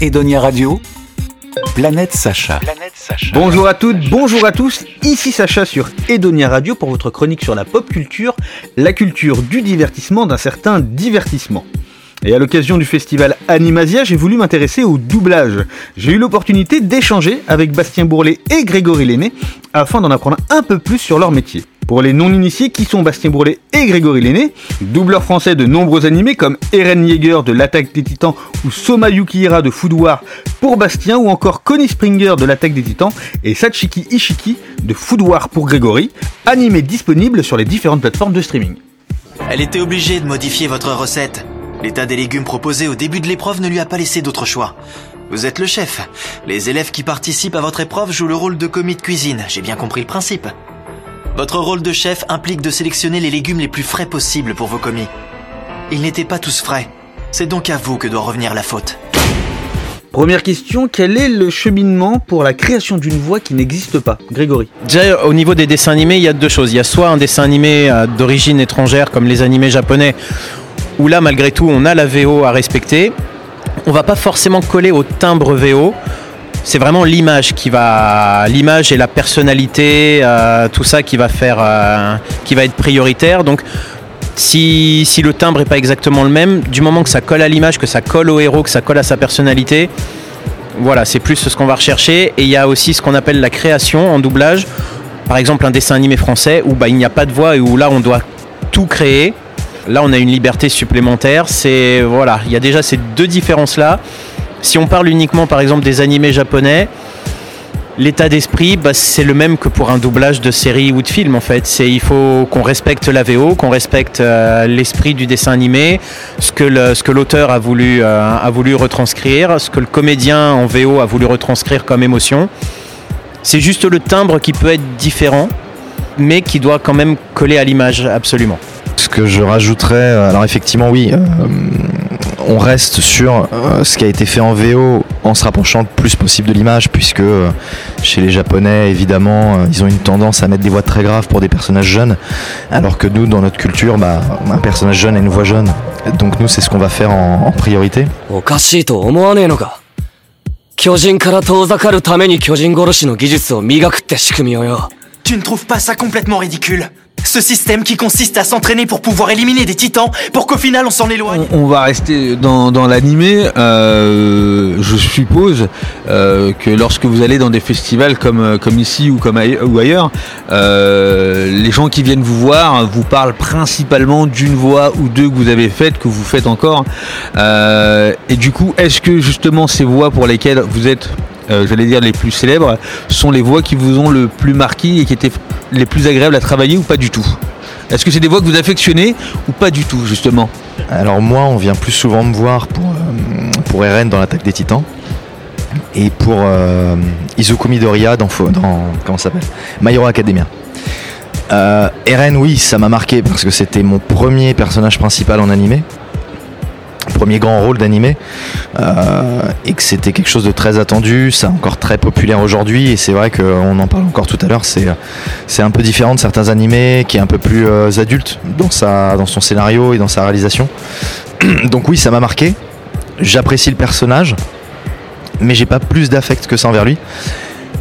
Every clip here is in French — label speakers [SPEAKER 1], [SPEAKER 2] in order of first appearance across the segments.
[SPEAKER 1] Edonia Radio, Planète Sacha.
[SPEAKER 2] Bonjour à toutes, bonjour à tous, ici Sacha sur Edonia Radio pour votre chronique sur la pop culture, la culture du divertissement, d'un certain divertissement. Et à l'occasion du festival Animasia, j'ai voulu m'intéresser au doublage. J'ai eu l'opportunité d'échanger avec Bastien Bourlet et Grégory Lenné afin d'en apprendre un peu plus sur leur métier. Pour les non-initiés, qui sont Bastien Bourlet et Grégory Lenné, doubleurs français de nombreux animés comme Eren Yeager de l'Attaque des Titans ou Soma Yukihira de Food War pour Bastien ou encore Connie Springer de l'Attaque des Titans et Sachiki Ishiki de Food War pour Grégory, animés disponibles sur les différentes plateformes de streaming.
[SPEAKER 3] Elle était obligée de modifier votre recette. L'état des légumes proposés au début de l'épreuve ne lui a pas laissé d'autre choix. Vous êtes le chef. Les élèves qui participent à votre épreuve jouent le rôle de commis de cuisine. J'ai bien compris le principe. Votre rôle de chef implique de sélectionner les légumes les plus frais possibles pour vos commis. Ils n'étaient pas tous frais. C'est donc à vous que doit revenir la faute.
[SPEAKER 2] Première question, quel est le cheminement pour la création d'une voix qui n'existe pas? Grégory
[SPEAKER 4] Déjà, au niveau des dessins animés, il y a deux choses. Il y a soit un dessin animé euh, d'origine étrangère, comme les animés japonais, où là, malgré tout, on a la VO à respecter. On va pas forcément coller au timbre VO. C'est vraiment l'image qui va, l'image et la personnalité, euh, tout ça qui va faire, euh, qui va être prioritaire. Donc, si, si le timbre n'est pas exactement le même, du moment que ça colle à l'image, que ça colle au héros, que ça colle à sa personnalité, voilà, c'est plus ce qu'on va rechercher. Et il y a aussi ce qu'on appelle la création en doublage. Par exemple, un dessin animé français où bah, il n'y a pas de voix et où là, on doit tout créer. Là, on a une liberté supplémentaire. C'est voilà, il y a déjà ces deux différences là. Si on parle uniquement, par exemple, des animés japonais, l'état d'esprit, bah, c'est le même que pour un doublage de série ou de film en fait. Il faut qu'on respecte la VO, qu'on respecte euh, l'esprit du dessin animé, ce que l'auteur a voulu euh, a voulu retranscrire, ce que le comédien en VO a voulu retranscrire comme émotion. C'est juste le timbre qui peut être différent, mais qui doit quand même coller à l'image absolument.
[SPEAKER 5] Ce que je rajouterais, euh, alors effectivement oui, on reste sur euh, ce qui a été fait en VO en se rapprochant le plus possible de l'image, puisque euh, chez les Japonais, évidemment, euh, ils ont une tendance à mettre des voix très graves pour des personnages jeunes, alors que nous, dans notre culture, bah, un personnage jeune a une voix jeune. Donc nous, c'est ce qu'on va faire en, en priorité.
[SPEAKER 6] おかしいと思わねえのか巨人から遠ざかるために巨人殺しの技術を磨くって仕組みをよ。
[SPEAKER 3] Tu ne trouves pas ça complètement ridicule Ce système qui consiste à s'entraîner pour pouvoir éliminer des titans, pour qu'au final on s'en éloigne.
[SPEAKER 2] On, va rester dans, dans l'animé. Euh, je suppose euh, que lorsque vous allez dans des festivals comme, euh, ici ou, ailleurs, les gens qui viennent vous voir vous parlent principalement d'une voix ou deux que vous avez faites, que vous faites encore. Et du coup, est-ce que justement ces voix pour lesquelles vous êtes, euh, j'allais dire les plus célèbres, sont les voix qui vous ont le plus marqué et qui étaient les plus agréables à travailler ou pas du tout? Est-ce que c'est des voix que vous affectionnez ou pas du tout justement?
[SPEAKER 5] Alors moi, on vient plus souvent me voir pour, euh, pour Eren dans l'attaque des titans. Et pour euh, Izuku Midoriya dans, dans comment s'appelle? My Academia. Euh, Eren, oui, ça m'a marqué parce que c'était mon premier personnage principal en animé. Premier grand rôle d'animé. Euh, et que c'était quelque chose de très attendu. C'est encore très populaire aujourd'hui. Et c'est vrai qu'on en parle encore tout à l'heure. C'est, un peu différent de certains animés qui est un peu plus euh, adulte dans, sa, dans son scénario et dans sa réalisation. Donc oui, ça m'a marqué. J'apprécie le personnage, mais j'ai pas plus d'affect que ça envers lui.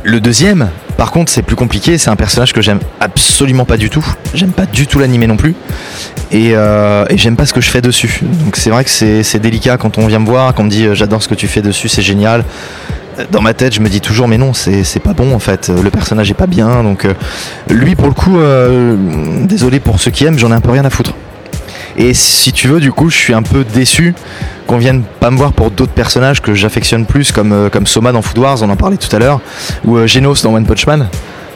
[SPEAKER 5] Le deuxième, par contre, c'est plus compliqué. C'est un personnage que j'aime absolument pas du tout. J'aime pas du tout l'animé non plus. Et, euh, j'aime pas ce que je fais dessus. Donc c'est vrai que c'est délicat quand on vient me voir, qu'on me dit euh, j'adore ce que tu fais dessus, c'est génial. Dans ma tête, je me dis toujours mais non, c'est pas bon en fait. Le personnage est pas bien. Donc euh, lui, pour le coup, désolé pour ceux qui aiment, j'en ai un peu rien à foutre. Et si tu veux, du coup, je suis un peu déçu qu'on vienne pas me voir pour d'autres personnages que j'affectionne plus, comme, euh, comme Soma dans Food Wars, on en parlait tout à l'heure, ou euh, Genos dans One Punch Man,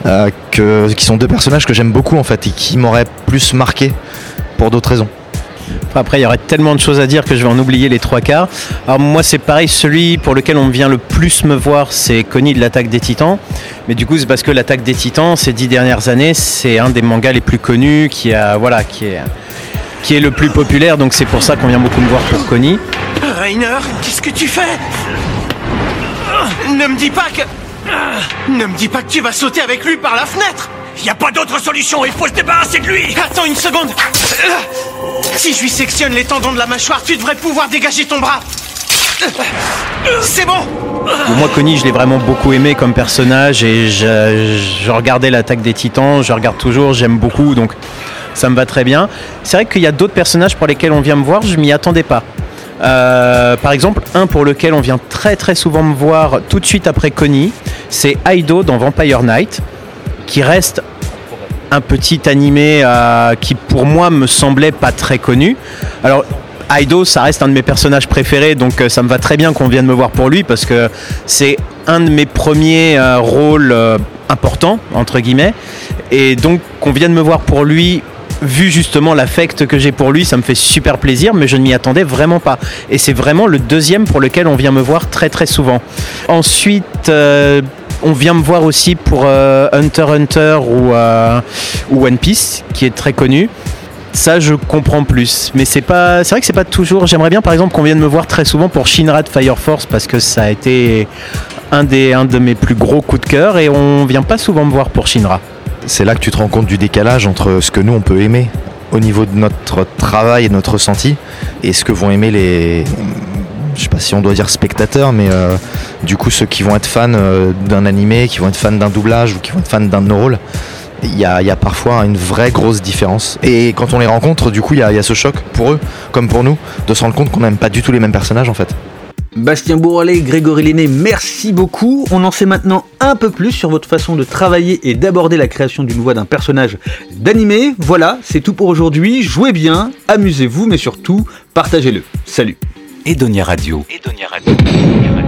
[SPEAKER 5] euh, que, qui sont deux personnages que j'aime beaucoup en fait et qui m'auraient plus marqué pour d'autres raisons.
[SPEAKER 4] Après, il y aurait tellement de choses à dire que je vais en oublier les trois quarts. Alors moi, c'est pareil, celui pour lequel on vient le plus me voir, c'est Connie de l'attaque des Titans. Mais du coup, c'est parce que l'attaque des Titans, ces dix dernières années, c'est un des mangas les plus connus, qui a, voilà, qui est, qui est le plus populaire. Donc c'est pour ça qu'on vient beaucoup me voir pour Connie.
[SPEAKER 3] Rainer, qu'est-ce que tu fais? Ne me dis pas que... Ne me dis pas que tu vas sauter avec lui par la fenêtre.
[SPEAKER 7] Y a pas d'autre solution, il faut se débarrasser de lui.
[SPEAKER 3] Attends une seconde. Si je lui sectionne les tendons de la mâchoire, tu devrais pouvoir dégager ton bras.
[SPEAKER 7] C'est bon.
[SPEAKER 4] Moi, Connie, je l'ai vraiment beaucoup aimé comme personnage et je, je regardais l'attaque des titans, je regarde toujours, j'aime beaucoup, donc ça me va très bien. C'est vrai qu'il y a d'autres personnages pour lesquels on vient me voir, je m'y attendais pas. Euh, par exemple, un pour lequel on vient très très souvent me voir tout de suite après Connie, c'est Aido dans Vampire Knight, qui reste un petit animé euh, qui pour moi me semblait pas très connu. Alors Aido, ça reste un de mes personnages préférés, donc euh, ça me va très bien qu'on vienne me voir pour lui parce que c'est un de mes premiers rôles importants entre guillemets, et donc qu'on vienne me voir pour lui. Vu justement l'affect que j'ai pour lui, ça me fait super plaisir, mais je ne m'y attendais vraiment pas. Et c'est vraiment le deuxième pour lequel on vient me voir très très souvent. Ensuite, euh, on vient me voir aussi pour euh, Hunter Hunter ou, euh, ou One Piece, qui est très connu. Ça, je comprends plus, mais c'est pas. C'est vrai que c'est pas toujours. J'aimerais bien, par exemple, qu'on vienne me voir très souvent pour Shinra de Fire Force parce que ça a été un des un de mes plus gros coups de cœur et on vient pas souvent me voir pour Shinra.
[SPEAKER 5] C'est là que tu te rends compte du décalage entre ce que nous on peut aimer au niveau de notre travail et de notre ressenti et ce que vont aimer les je sais pas si on doit dire spectateurs mais euh, du coup ceux qui vont être fans euh, d'un animé qui vont être fans d'un doublage ou qui vont être fans d'un de nos rôles. Il y, a, parfois une vraie grosse différence. Et quand on les rencontre du coup il y a, il y a ce choc pour eux comme pour nous de se rendre compte qu'on n'aime pas du tout les mêmes personnages en fait
[SPEAKER 2] Bastien Bourrelet, Grégory Lenné, merci beaucoup. On en sait maintenant un peu plus sur votre façon de travailler et d'aborder la création d'une voix d'un personnage d'animé. Voilà, c'est tout pour aujourd'hui. Jouez bien, amusez-vous, mais surtout, partagez-le. Salut
[SPEAKER 1] Edonia Radio. Edonia Radio.